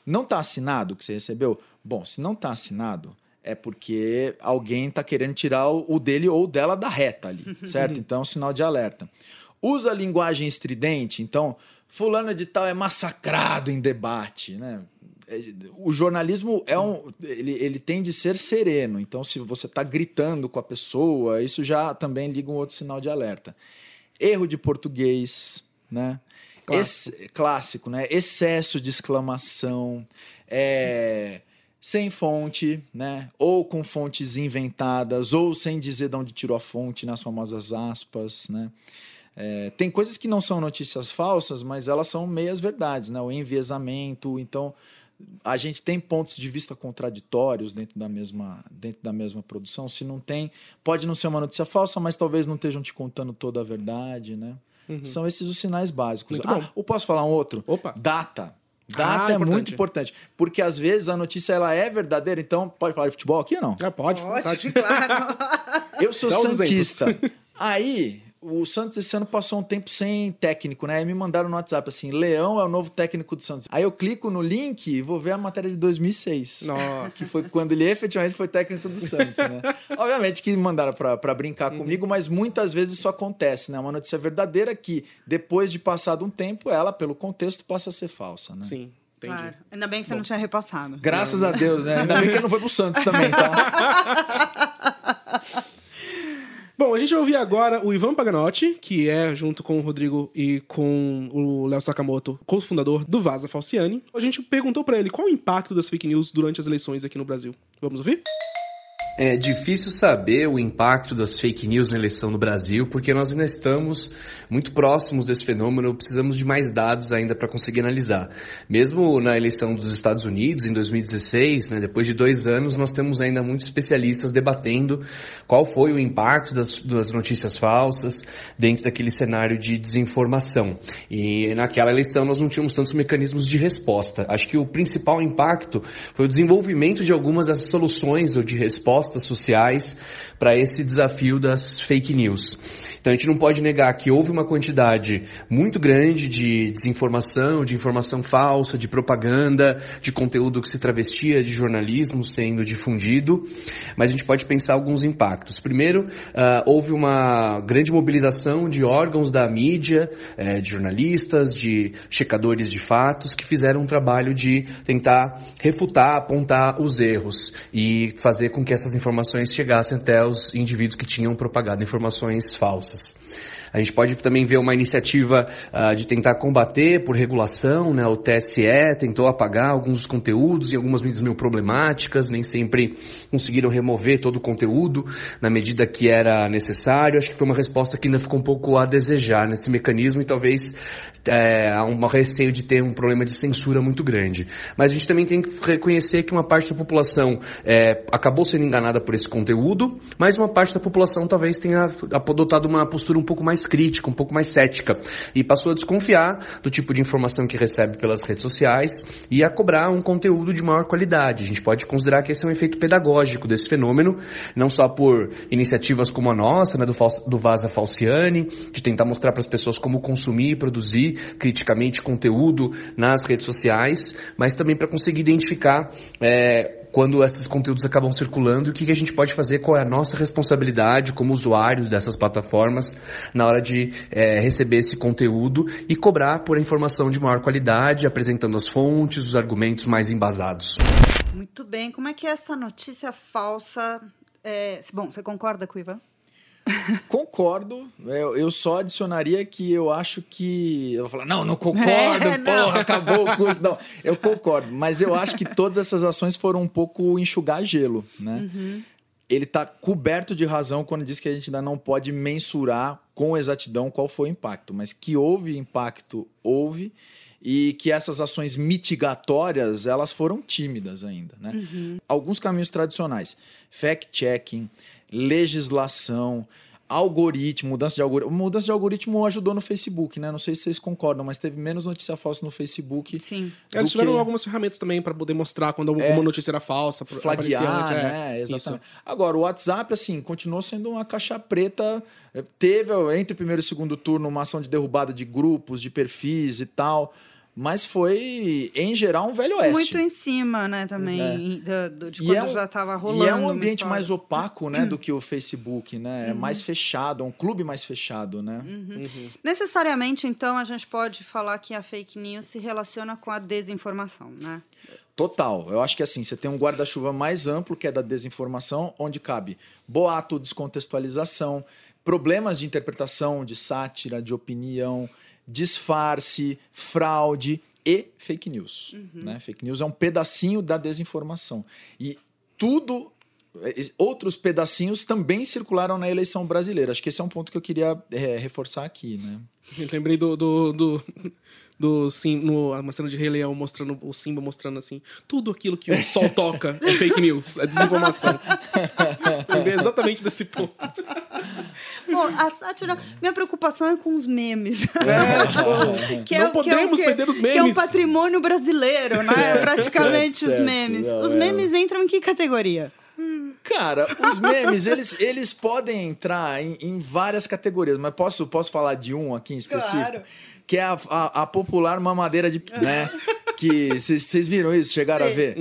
Speaker 7: Não está assinado o que você recebeu? Bom, se não está assinado, é porque alguém está querendo tirar o dele ou dela da reta ali, <laughs> certo? Então, sinal de alerta. Usa linguagem estridente, então, fulano de tal é massacrado em debate, né? É, o jornalismo é um, ele, ele tem de ser sereno. Então, se você está gritando com a pessoa, isso já também liga um outro sinal de alerta. Erro de português, né? Clássico, Esse, clássico né? Excesso de exclamação, é, sem fonte, né? Ou com fontes inventadas, ou sem dizer de onde tirou a fonte nas famosas aspas, né? É, tem coisas que não são notícias falsas, mas elas são meias verdades, né? O enviesamento, então a gente tem pontos de vista contraditórios dentro da mesma dentro da mesma produção. Se não tem, pode não ser uma notícia falsa, mas talvez não estejam te contando toda a verdade, né? Uhum. São esses os sinais básicos. Ah, ou posso falar um outro?
Speaker 6: Opa.
Speaker 7: Data. Data ah, é importante. muito importante, porque às vezes a notícia ela é verdadeira, então pode falar de futebol aqui ou não?
Speaker 6: É, pode,
Speaker 1: pode, pode. claro.
Speaker 7: Eu sou Dá santista. Aí, o Santos esse ano passou um tempo sem técnico, né? Aí me mandaram no WhatsApp assim: Leão é o novo técnico do Santos. Aí eu clico no link e vou ver a matéria de 2006.
Speaker 6: Nossa.
Speaker 7: Que foi quando ele efetivamente foi técnico do Santos, né? <laughs> Obviamente que mandaram para brincar uhum. comigo, mas muitas vezes isso acontece, né? Uma notícia verdadeira que depois de passado um tempo, ela, pelo contexto, passa a ser falsa, né?
Speaker 6: Sim. Entendi. Claro.
Speaker 1: Ainda bem que você Bom, não tinha repassado.
Speaker 7: Graças a Deus, né? Ainda bem que ele não foi pro Santos também,
Speaker 6: tá? <laughs> Bom, a gente vai ouvir agora o Ivan Paganotti, que é, junto com o Rodrigo e com o Léo Sakamoto, co-fundador do Vaza Falciani. A gente perguntou para ele qual o impacto das fake news durante as eleições aqui no Brasil. Vamos ouvir?
Speaker 9: É difícil saber o impacto das fake news na eleição no Brasil, porque nós ainda estamos muito próximos desse fenômeno, precisamos de mais dados ainda para conseguir analisar. Mesmo na eleição dos Estados Unidos, em 2016, né, depois de dois anos, nós temos ainda muitos especialistas debatendo qual foi o impacto das, das notícias falsas dentro daquele cenário de desinformação. E naquela eleição nós não tínhamos tantos mecanismos de resposta. Acho que o principal impacto foi o desenvolvimento de algumas das soluções ou de resposta respostas sociais para esse desafio das fake news. Então a gente não pode negar que houve uma quantidade muito grande de desinformação, de informação falsa, de propaganda, de conteúdo que se travestia de jornalismo sendo difundido, mas a gente pode pensar alguns impactos. Primeiro, uh, houve uma grande mobilização de órgãos da mídia, eh, de jornalistas, de checadores de fatos, que fizeram um trabalho de tentar refutar, apontar os erros e fazer com que essas informações chegassem até os indivíduos que tinham propagado informações falsas. A gente pode também ver uma iniciativa uh, de tentar combater por regulação, né? O TSE tentou apagar alguns dos conteúdos e algumas medidas meio problemáticas, nem sempre conseguiram remover todo o conteúdo na medida que era necessário. Acho que foi uma resposta que ainda ficou um pouco a desejar nesse mecanismo e talvez é, há um receio de ter um problema de censura muito grande. Mas a gente também tem que reconhecer que uma parte da população é, acabou sendo enganada por esse conteúdo, mas uma parte da população talvez tenha adotado uma postura um pouco mais crítica, um pouco mais cética, e passou a desconfiar do tipo de informação que recebe pelas redes sociais e a cobrar um conteúdo de maior qualidade. A gente pode considerar que esse é um efeito pedagógico desse fenômeno, não só por iniciativas como a nossa, né, do, do Vaza Falciani, de tentar mostrar para as pessoas como consumir e produzir criticamente conteúdo nas redes sociais, mas também para conseguir identificar é, quando esses conteúdos acabam circulando e o que a gente pode fazer, qual é a nossa responsabilidade como usuários dessas plataformas na hora de é, receber esse conteúdo e cobrar por informação de maior qualidade, apresentando as fontes, os argumentos mais embasados.
Speaker 1: Muito bem, como é que é essa notícia falsa? É... Bom, você concorda com o Ivan?
Speaker 7: Concordo. Eu, eu, só adicionaria que eu acho que. Eu vou falar, não, não <laughs> concordo, é, porra, não. acabou o curso. Não, eu concordo. Mas eu acho que todas essas ações foram um pouco enxugar gelo, né? Uhum. ele está coberto de razão quando diz que a gente ainda não pode mensurar com exatidão qual foi o impacto, mas que houve impacto, houve, e que essas ações mitigatórias elas foram tímidas ainda. Né?
Speaker 1: Uhum.
Speaker 7: Alguns caminhos tradicionais: fact-checking, legislação, algoritmo, mudança de algoritmo. Mudança de algoritmo ajudou no Facebook, né? Não sei se vocês concordam, mas teve menos notícia falsa no Facebook.
Speaker 1: Sim.
Speaker 6: É, Eles tiveram
Speaker 7: que-
Speaker 6: algumas ferramentas também para poder mostrar quando alguma
Speaker 7: É.
Speaker 6: notícia era falsa.
Speaker 7: flaguear,
Speaker 6: aparecia,
Speaker 7: né?
Speaker 6: é,
Speaker 7: Exatamente.
Speaker 6: isso.
Speaker 7: Agora, o WhatsApp, assim, continuou sendo uma caixa preta. Eh, Teve, entre o primeiro e o segundo turno, uma ação de derrubada de grupos, de perfis e tal. Mas foi, em geral, um velho oeste.
Speaker 1: Muito em cima, né, também, do- de
Speaker 7: E
Speaker 1: quando
Speaker 7: é um-
Speaker 1: já estava rolando.
Speaker 7: E é um ambiente mais opaco, né, do que o Facebook, né? É
Speaker 1: Uhum.
Speaker 7: mais fechado, é um clube mais fechado, né?
Speaker 1: Necessariamente, então, a gente pode falar que a fake news se relaciona com a desinformação, né?
Speaker 7: Total. Eu acho que assim, você tem um guarda-chuva mais amplo, que é da desinformação, onde cabe boato, descontextualização, problemas de interpretação, de sátira, de opinião, disfarce, fraude e fake news. Né? Fake news é um pedacinho da desinformação. E tudo. eh, Outros pedacinhos também circularam na eleição brasileira. Acho que esse é um ponto que eu queria eh, reforçar aqui, né?
Speaker 6: Eu <laughs> lembrei do. do, do... Do sim, no, uma cena de Rei Leão mostrando o Simba mostrando assim: tudo aquilo que o sol toca é fake news, é desinformação. <laughs> Lembrei exatamente desse ponto.
Speaker 1: Bom, a sátira. Minha preocupação é com os memes.
Speaker 6: É, tipo, <laughs> <laughs>
Speaker 1: Que
Speaker 6: não
Speaker 1: o- que é o
Speaker 6: podemos
Speaker 1: quê?
Speaker 6: perder os
Speaker 1: Que é um
Speaker 6: memes.
Speaker 1: patrimônio brasileiro, né?
Speaker 7: Certo,
Speaker 1: Praticamente
Speaker 7: certo,
Speaker 1: os
Speaker 7: certo.
Speaker 1: memes.
Speaker 7: Não,
Speaker 1: os
Speaker 7: é.
Speaker 1: memes entram em que categoria?
Speaker 7: Cara, os memes, eles, eles podem entrar em, em várias categorias, mas posso, posso falar de um aqui em específico?
Speaker 1: Claro.
Speaker 7: Que é a, a, a popular mamadeira de. né? <laughs> Que vocês viram isso? Chegaram a ver?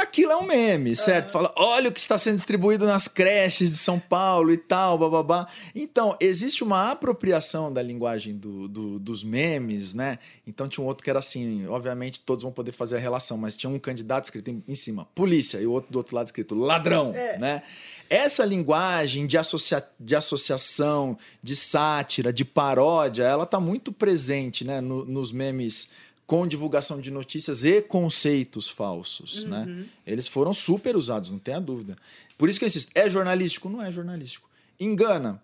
Speaker 7: Aquilo é um meme, certo? Fala, olha o que está sendo distribuído nas creches de São Paulo e tal, bababá. Então, existe uma apropriação da linguagem do, do- dos memes, né? Então, tinha um outro que era assim, obviamente todos vão poder fazer a relação, mas tinha um candidato escrito em, em cima, polícia, e o outro do outro lado escrito, ladrão, né? Essa linguagem de, associa de associação, de sátira, de paródia, ela tá muito presente, né? no- nos memes com divulgação de notícias e conceitos falsos, né? Eles foram super usados, não tenha dúvida. Por isso que eu insisto, é jornalístico? Não é jornalístico. Engana?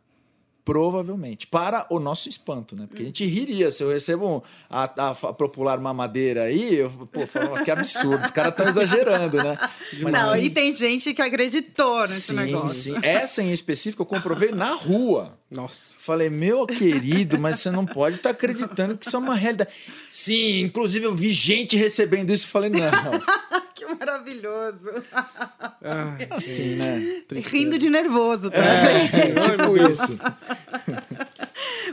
Speaker 7: Provavelmente. Para o nosso espanto, né? Porque a gente riria se eu recebo um- a, a, popular mamadeira aí, eu pô, falo, que absurdo, os caras estão exagerando, né? <laughs> Mas
Speaker 1: Não,
Speaker 7: sim,
Speaker 1: e tem gente que acreditou nesse
Speaker 7: sim,
Speaker 1: negócio.
Speaker 7: sim. Essa em específico eu comprovei na rua.
Speaker 6: Nossa.
Speaker 7: Falei, meu querido, mas você não pode estar acreditando que isso é uma realidade. Sim, inclusive eu vi gente recebendo isso e falei, não.
Speaker 1: Que maravilhoso.
Speaker 6: Ai,
Speaker 7: Assim, né?
Speaker 1: Rindo de nervoso, tá,
Speaker 7: É,
Speaker 1: gente?
Speaker 7: tipo <laughs> isso.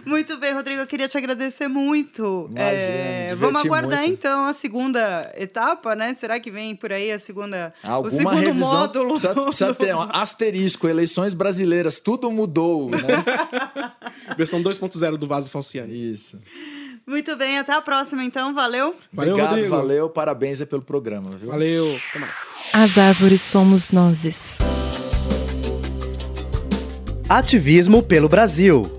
Speaker 1: Muito bem, Rodrigo, eu queria te agradecer muito.
Speaker 7: Imagina,
Speaker 1: É, vamos aguardar
Speaker 7: muito.
Speaker 1: então a segunda etapa, né? Será que vem por aí a segunda, o
Speaker 7: Alguma
Speaker 1: segundo
Speaker 7: revisão
Speaker 1: módulo?
Speaker 7: precisa, precisa
Speaker 1: do-
Speaker 7: ter um asterisco, eleições brasileiras, tudo mudou, né? <laughs>
Speaker 6: Versão 2.0 do Vaso Falciani.
Speaker 7: Isso.
Speaker 1: Muito bem, até a próxima então, valeu.
Speaker 6: Valeu,
Speaker 7: Obrigado,
Speaker 6: Rodrigo.
Speaker 7: valeu, parabéns aí pelo programa, viu?
Speaker 6: Valeu, até mais.
Speaker 10: As árvores somos nozes.
Speaker 11: Ativismo pelo Brasil.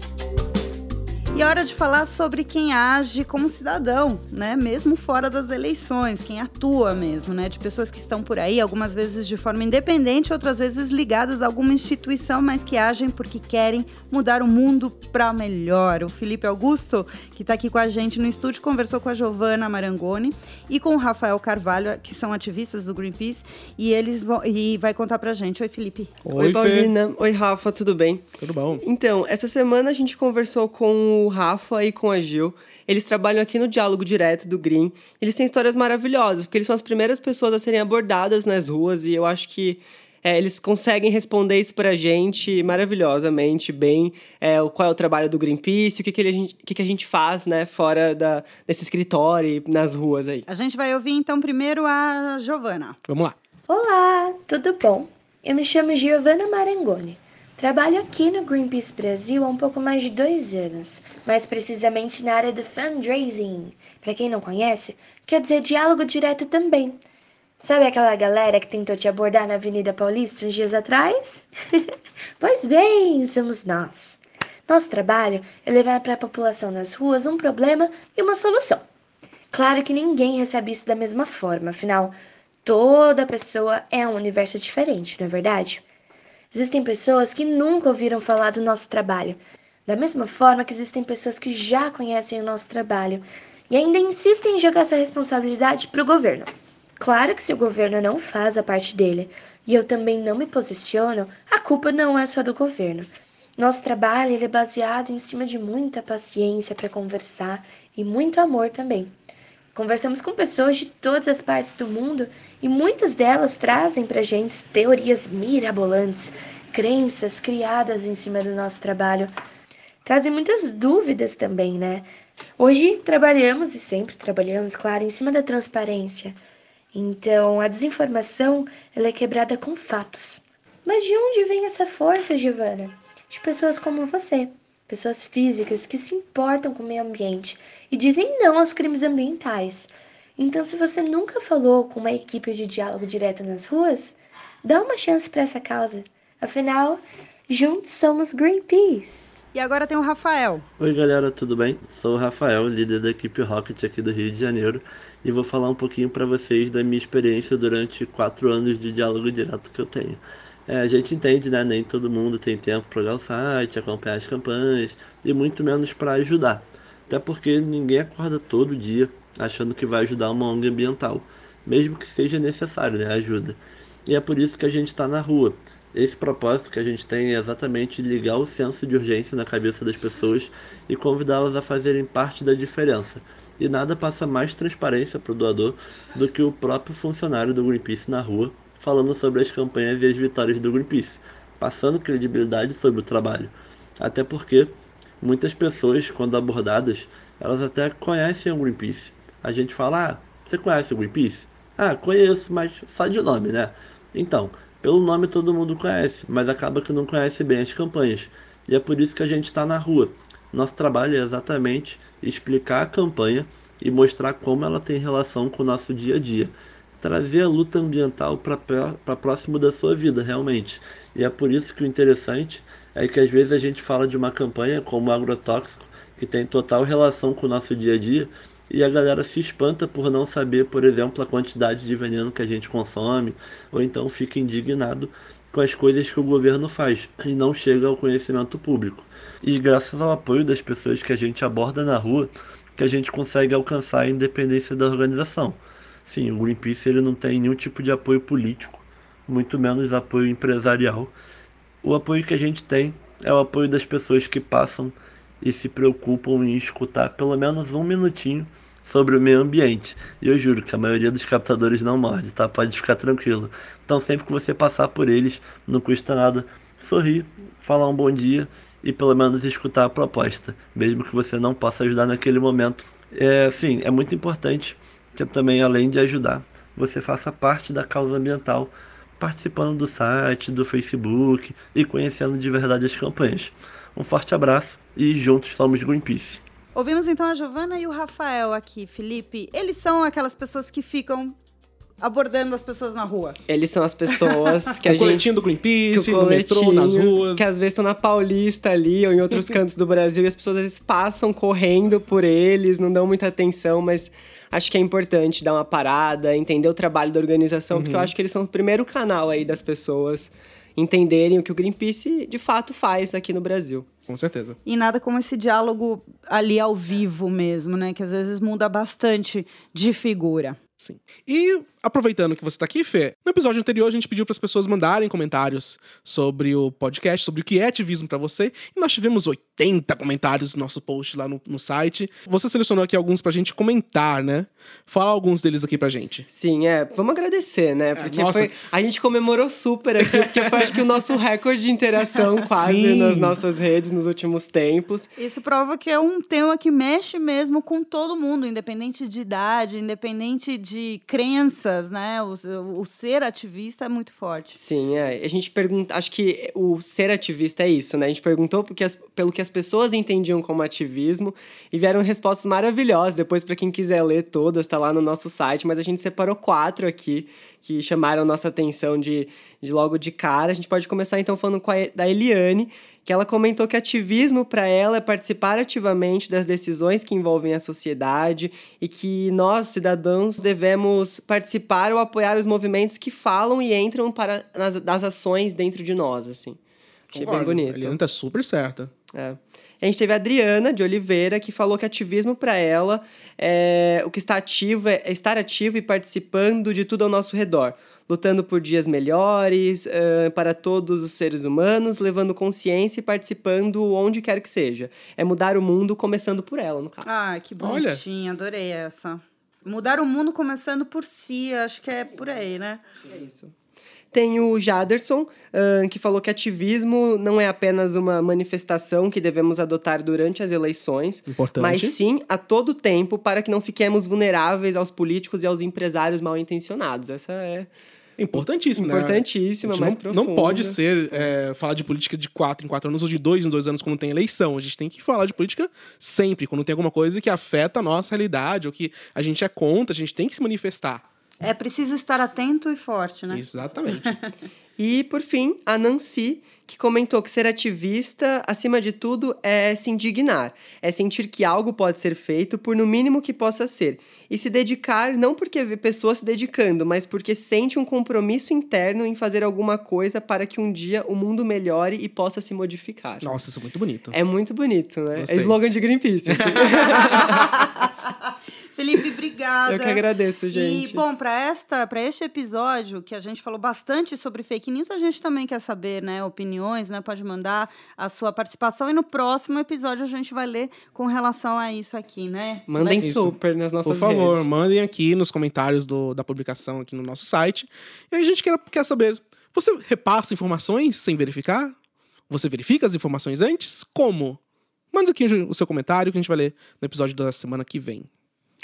Speaker 1: Hora de falar sobre quem age como cidadão, né? Mesmo fora das eleições, quem atua mesmo, né? De pessoas que estão por aí, algumas vezes de forma independente, outras vezes ligadas a alguma instituição, mas que agem porque querem mudar o mundo para melhor. O Felipe Augusto, que está aqui com a gente no estúdio, conversou com a Giovana Marangoni e com o Rafael Carvalho, que são ativistas do Greenpeace, e eles vão e vai contar pra gente. Oi, Felipe.
Speaker 12: Oi, Paulina. Oi, Rafa, tudo bem?
Speaker 6: Tudo bom.
Speaker 12: Então, essa semana a gente conversou com o Rafa e com a Gil. Eles trabalham aqui no Diálogo Direto do Green. Eles têm histórias maravilhosas, porque eles são as primeiras pessoas a serem abordadas nas ruas e eu acho que é, eles conseguem responder isso pra gente maravilhosamente, bem. É, o- qual é o trabalho do Greenpeace, o que, que, ele- a gente, que, que a gente faz, né, fora da, desse escritório e nas ruas aí.
Speaker 1: A gente vai ouvir então primeiro a Giovana.
Speaker 6: Vamos lá.
Speaker 13: Olá, tudo bom? Eu me chamo Giovanna Marangoni. Trabalho aqui no Greenpeace Brasil há um pouco mais de dois anos, mais precisamente na área do fundraising. Para quem não conhece, quer dizer diálogo direto também. Sabe aquela galera que tentou te abordar na Avenida Paulista uns dias atrás? <laughs> pois bem, somos nós. Nosso trabalho é levar para a população nas ruas um problema e uma solução. Claro que ninguém recebe isso da mesma forma, afinal, toda pessoa é um universo diferente, não é verdade? Existem pessoas que nunca ouviram falar do nosso trabalho, da mesma forma que existem pessoas que já conhecem o nosso trabalho e ainda insistem em jogar essa responsabilidade para o governo. Claro que se o governo não faz a parte dele e eu também não me posiciono, a culpa não é só do governo. Nosso trabalho ele é baseado em cima de muita paciência para conversar e muito amor também. Conversamos com pessoas de todas as partes do mundo e muitas delas trazem para gente teorias mirabolantes, crenças criadas em cima do nosso trabalho. Trazem muitas dúvidas também, né? Hoje trabalhamos e sempre trabalhamos, claro, em cima da transparência. Então, a desinformação ela é quebrada com fatos. Mas de onde vem essa força, Giovana? De pessoas como você, pessoas físicas que se importam com o meio ambiente e dizem não aos crimes ambientais. Então, se você nunca falou com uma equipe de diálogo direto nas ruas, dá uma chance para essa causa. Afinal, juntos somos Greenpeace.
Speaker 1: E agora tem o Rafael.
Speaker 14: Oi galera, tudo bem? Sou o Rafael, líder da equipe Rocket aqui do Rio de Janeiro, e vou falar um pouquinho para vocês da minha experiência durante quatro anos de diálogo direto que eu tenho. É, a gente entende, né? Nem todo mundo tem tempo para olhar o site, acompanhar as campanhas e muito menos para ajudar. Até porque ninguém acorda todo dia achando que vai ajudar uma ONG ambiental, mesmo que seja necessário, né? Ajuda. E é por isso que a gente está na rua esse propósito que a gente tem é exatamente ligar o senso de urgência na cabeça das pessoas e convidá-las a fazerem parte da diferença. E nada passa mais transparência para o doador do que o próprio funcionário do Greenpeace na rua falando sobre as campanhas e as vitórias do Greenpeace, passando credibilidade sobre o trabalho. Até porque muitas pessoas, quando abordadas, elas até conhecem o Greenpeace. A gente fala: Ah, você conhece o Greenpeace? Ah, conheço, mas só de nome, né? Então, pelo nome todo mundo conhece, mas acaba que não conhece bem as campanhas. E é por isso que a gente está na rua. Nosso trabalho é exatamente explicar a campanha e mostrar como ela tem relação com o nosso dia a dia. Trazer a luta ambiental para próximo da sua vida, realmente. E é por isso que o interessante é que às vezes a gente fala de uma campanha como agrotóxico, que tem total relação com o nosso dia a dia, e a galera se espanta por não saber, por exemplo, a quantidade de veneno que a gente consome, ou então fica indignado com as coisas que o governo faz e não chega ao conhecimento público. E graças ao apoio das pessoas que a gente aborda na rua, que a gente consegue alcançar a independência da organização. Sim, o Greenpeace ele não tem nenhum tipo de apoio político, muito menos apoio empresarial. O apoio que a gente tem é o apoio das pessoas que passam e se preocupam em escutar pelo menos um minutinho sobre o meio ambiente. E eu juro que a maioria dos captadores não morde, tá? Pode ficar tranquilo. Então sempre que você passar por eles, não custa nada sorrir, falar um bom dia e pelo menos escutar a proposta, mesmo que você não possa ajudar naquele momento. É, sim, é muito importante que também, além de ajudar, você faça parte da causa ambiental, participando do site, do Facebook e conhecendo de verdade as campanhas. Um forte abraço e juntos somos Greenpeace.
Speaker 1: Ouvimos então a Giovana e o Rafael aqui, Felipe. Eles são aquelas pessoas que ficam abordando as pessoas na rua.
Speaker 12: Eles são as pessoas que a <laughs>
Speaker 6: o
Speaker 12: gente...
Speaker 6: coletinho do Greenpeace, no metrô, nas ruas.
Speaker 12: Que às vezes estão na Paulista ali ou em outros <laughs> cantos do Brasil e as pessoas às vezes passam correndo por eles, não dão muita atenção, mas acho que é importante dar uma parada, entender o trabalho da organização, uhum. porque eu acho que eles são o primeiro canal aí das pessoas entenderem o que o Greenpeace de fato faz aqui no Brasil.
Speaker 6: Com certeza.
Speaker 1: E nada como esse diálogo ali ao vivo mesmo, né? Que às vezes muda bastante de figura.
Speaker 6: Sim. E aproveitando que você está aqui, Fê, no episódio anterior a gente pediu para as pessoas mandarem comentários sobre o podcast, sobre o que é ativismo para você, e nós tivemos 80 comentários no nosso post lá no, no site. Você selecionou aqui alguns para a gente comentar, né? Fala alguns deles aqui pra gente.
Speaker 12: Sim, é. Vamos agradecer, né? Porque é, foi, a gente comemorou super aqui, porque foi acho que o nosso recorde de interação <laughs> quase Sim. nas nossas redes nos últimos tempos.
Speaker 1: Isso prova que é um tema que mexe mesmo com todo mundo, independente de idade, independente de crenças, né? O, o ser ativista é muito forte.
Speaker 12: Sim, é. A gente pergunta. Acho que o ser ativista é isso, né? A gente perguntou porque as, pelo que as pessoas entendiam como ativismo e vieram respostas maravilhosas. Depois, para quem quiser ler todas, tá lá no nosso site, mas a gente separou quatro aqui que chamaram nossa atenção de, de logo de cara. A gente pode começar então falando a, da Eliane, que ela comentou que ativismo para ela é participar ativamente das decisões que envolvem a sociedade e que nós, cidadãos, devemos participar ou apoiar os movimentos que falam e entram para nas, das ações dentro de nós, assim. Achei bem bonito.
Speaker 6: A Eliane tá super certa.
Speaker 12: É. A gente teve a Adriana de Oliveira, que falou que ativismo para ela é o que está ativo é estar ativo e participando de tudo ao nosso redor, lutando por dias melhores uh, para todos os seres humanos, levando consciência e participando onde quer que seja. É mudar o mundo começando por ela, no caso.
Speaker 1: Ah, que bonitinha, adorei essa. Mudar o mundo começando por si, acho que é por aí, né?
Speaker 12: É isso. Tem o Jaderson, que falou que ativismo não é apenas uma manifestação que devemos adotar durante as eleições,
Speaker 6: Importante.
Speaker 12: mas sim a todo tempo para que não fiquemos vulneráveis aos políticos e aos empresários mal intencionados. Essa é
Speaker 6: Importantíssimo, né?
Speaker 12: Importantíssima,
Speaker 6: gente
Speaker 12: mais
Speaker 6: não,
Speaker 12: profunda.
Speaker 6: não pode ser é, falar de política de quatro em quatro anos ou de dois em dois anos quando tem eleição. A gente tem que falar de política sempre, quando tem alguma coisa que afeta a nossa realidade ou que a gente é contra, a gente tem que se manifestar.
Speaker 1: É preciso estar atento e forte, né?
Speaker 6: Exatamente. <laughs>
Speaker 12: E, por fim, a Nancy, que comentou que ser ativista, acima de tudo, é se indignar, é sentir que algo pode ser feito por no mínimo que possa ser, e se dedicar não porque vê pessoas se dedicando, mas porque sente um compromisso interno em fazer alguma coisa para que um dia o mundo melhore e possa se modificar.
Speaker 6: Nossa, isso é muito bonito.
Speaker 12: É muito bonito, né?
Speaker 6: Gostei.
Speaker 12: É slogan de Greenpeace. assim. <laughs> <laughs>
Speaker 1: Felipe, obrigada.
Speaker 12: Eu que agradeço, gente.
Speaker 1: E, bom, para esta, para este episódio, que a gente falou bastante sobre fake news, a gente também quer saber, né, opiniões, né? Pode mandar a sua participação e no próximo episódio a gente vai ler com relação a isso aqui, né?
Speaker 12: Mandem
Speaker 1: vai-
Speaker 12: super nas nossas
Speaker 6: Por favor,
Speaker 12: redes.
Speaker 6: mandem aqui nos comentários do- da publicação aqui no nosso site. E a gente quer, quer saber, você repassa informações sem verificar? Você verifica as informações antes? Como? Manda aqui o seu comentário que a gente vai ler no episódio da semana que vem.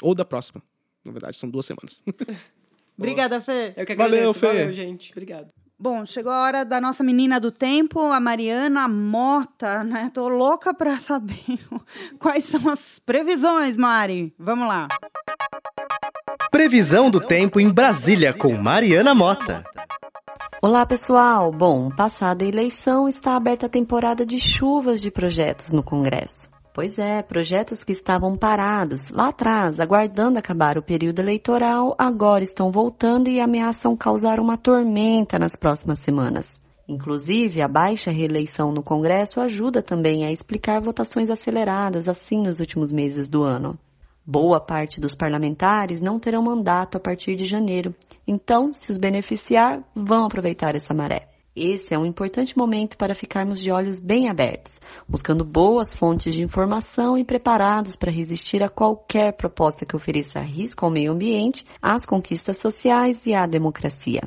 Speaker 6: Ou da próxima. Na verdade, são duas semanas. <laughs>
Speaker 1: Obrigada, Fê.
Speaker 12: Eu que
Speaker 6: Valeu,
Speaker 12: agradeço.
Speaker 6: Fê.
Speaker 12: Valeu, gente. Obrigado.
Speaker 1: Bom, chegou a hora da nossa menina do tempo, a Mariana Mota, né? Tô louca pra saber <laughs> quais são as previsões, Mari. Vamos lá.
Speaker 11: Previsão do tempo em Brasília com Mariana Mota.
Speaker 15: Olá, pessoal! Bom, passada a eleição, está aberta a temporada de chuvas de projetos no Congresso. Pois é, projetos que estavam parados lá atrás, aguardando acabar o período eleitoral, agora estão voltando e ameaçam causar uma tormenta nas próximas semanas. Inclusive, a baixa reeleição no Congresso ajuda também a explicar votações aceleradas assim nos últimos meses do ano. Boa parte dos parlamentares não terão mandato a partir de janeiro, então, se os beneficiar, vão aproveitar essa maré. Esse é um importante momento para ficarmos de olhos bem abertos, buscando boas fontes de informação e preparados para resistir a qualquer proposta que ofereça risco ao meio ambiente, às conquistas sociais e à democracia.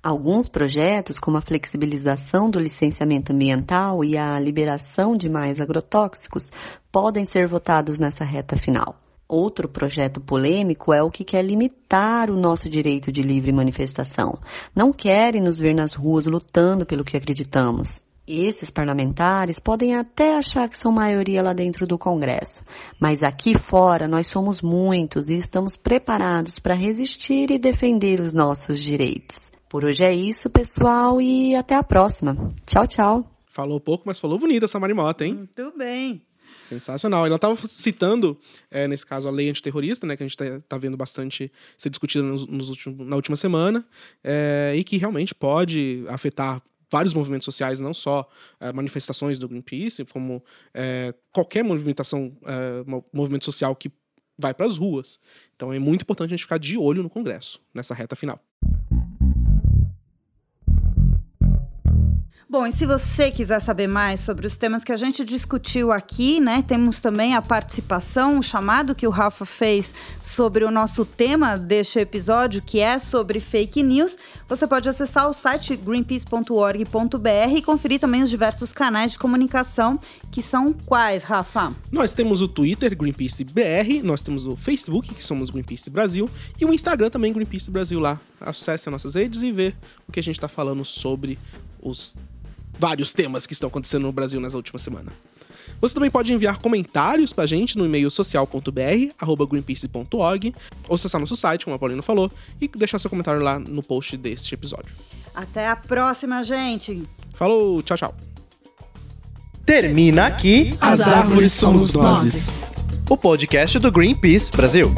Speaker 15: Alguns projetos, como a flexibilização do licenciamento ambiental e a liberação de mais agrotóxicos, podem ser votados nessa reta final. Outro projeto polêmico é o que quer limitar o nosso direito de livre manifestação. Não querem nos ver nas ruas lutando pelo que acreditamos. Esses parlamentares podem até achar que são maioria lá dentro do Congresso, mas aqui fora nós somos muitos e estamos preparados para resistir e defender os nossos direitos. Por hoje é isso, pessoal, e até a próxima. Tchau, tchau.
Speaker 6: Falou pouco, mas falou bonita essa Marimota, hein?
Speaker 1: Muito bem.
Speaker 6: Sensacional. Ela estava citando, é, nesse caso, a lei antiterrorista, né, que a gente está vendo bastante ser discutida nos, nos últimos, na última semana, é, e que realmente pode afetar vários movimentos sociais, não só é, manifestações do Greenpeace, como é, qualquer movimentação, é, mo- movimento social que vai para as ruas. Então é muito importante a gente ficar de olho no Congresso, nessa reta final.
Speaker 1: Bom, e se você quiser saber mais sobre os temas que a gente discutiu aqui, né? Temos também a participação, o chamado que o Rafa fez sobre o nosso tema deste episódio, que é sobre fake news. Você pode acessar o site greenpeace.org.br e conferir também os diversos canais de comunicação, que são quais, Rafa?
Speaker 6: Nós temos o Twitter, Greenpeace BR, nós temos o Facebook, que somos Greenpeace Brasil, e o Instagram também, Greenpeace Brasil lá. Acesse as nossas redes e vê o que a gente está falando sobre os vários temas que estão acontecendo no Brasil nessa última semana. Você também pode enviar comentários pra gente no e-mail social.br@greenpeace.org ou acessar nosso site, como a Paulina falou, e deixar seu comentário lá no post deste episódio.
Speaker 1: Até a próxima, gente.
Speaker 6: Falou, tchau, tchau.
Speaker 11: Termina aqui
Speaker 10: As árvores somos nós.
Speaker 11: o podcast do Greenpeace Brasil.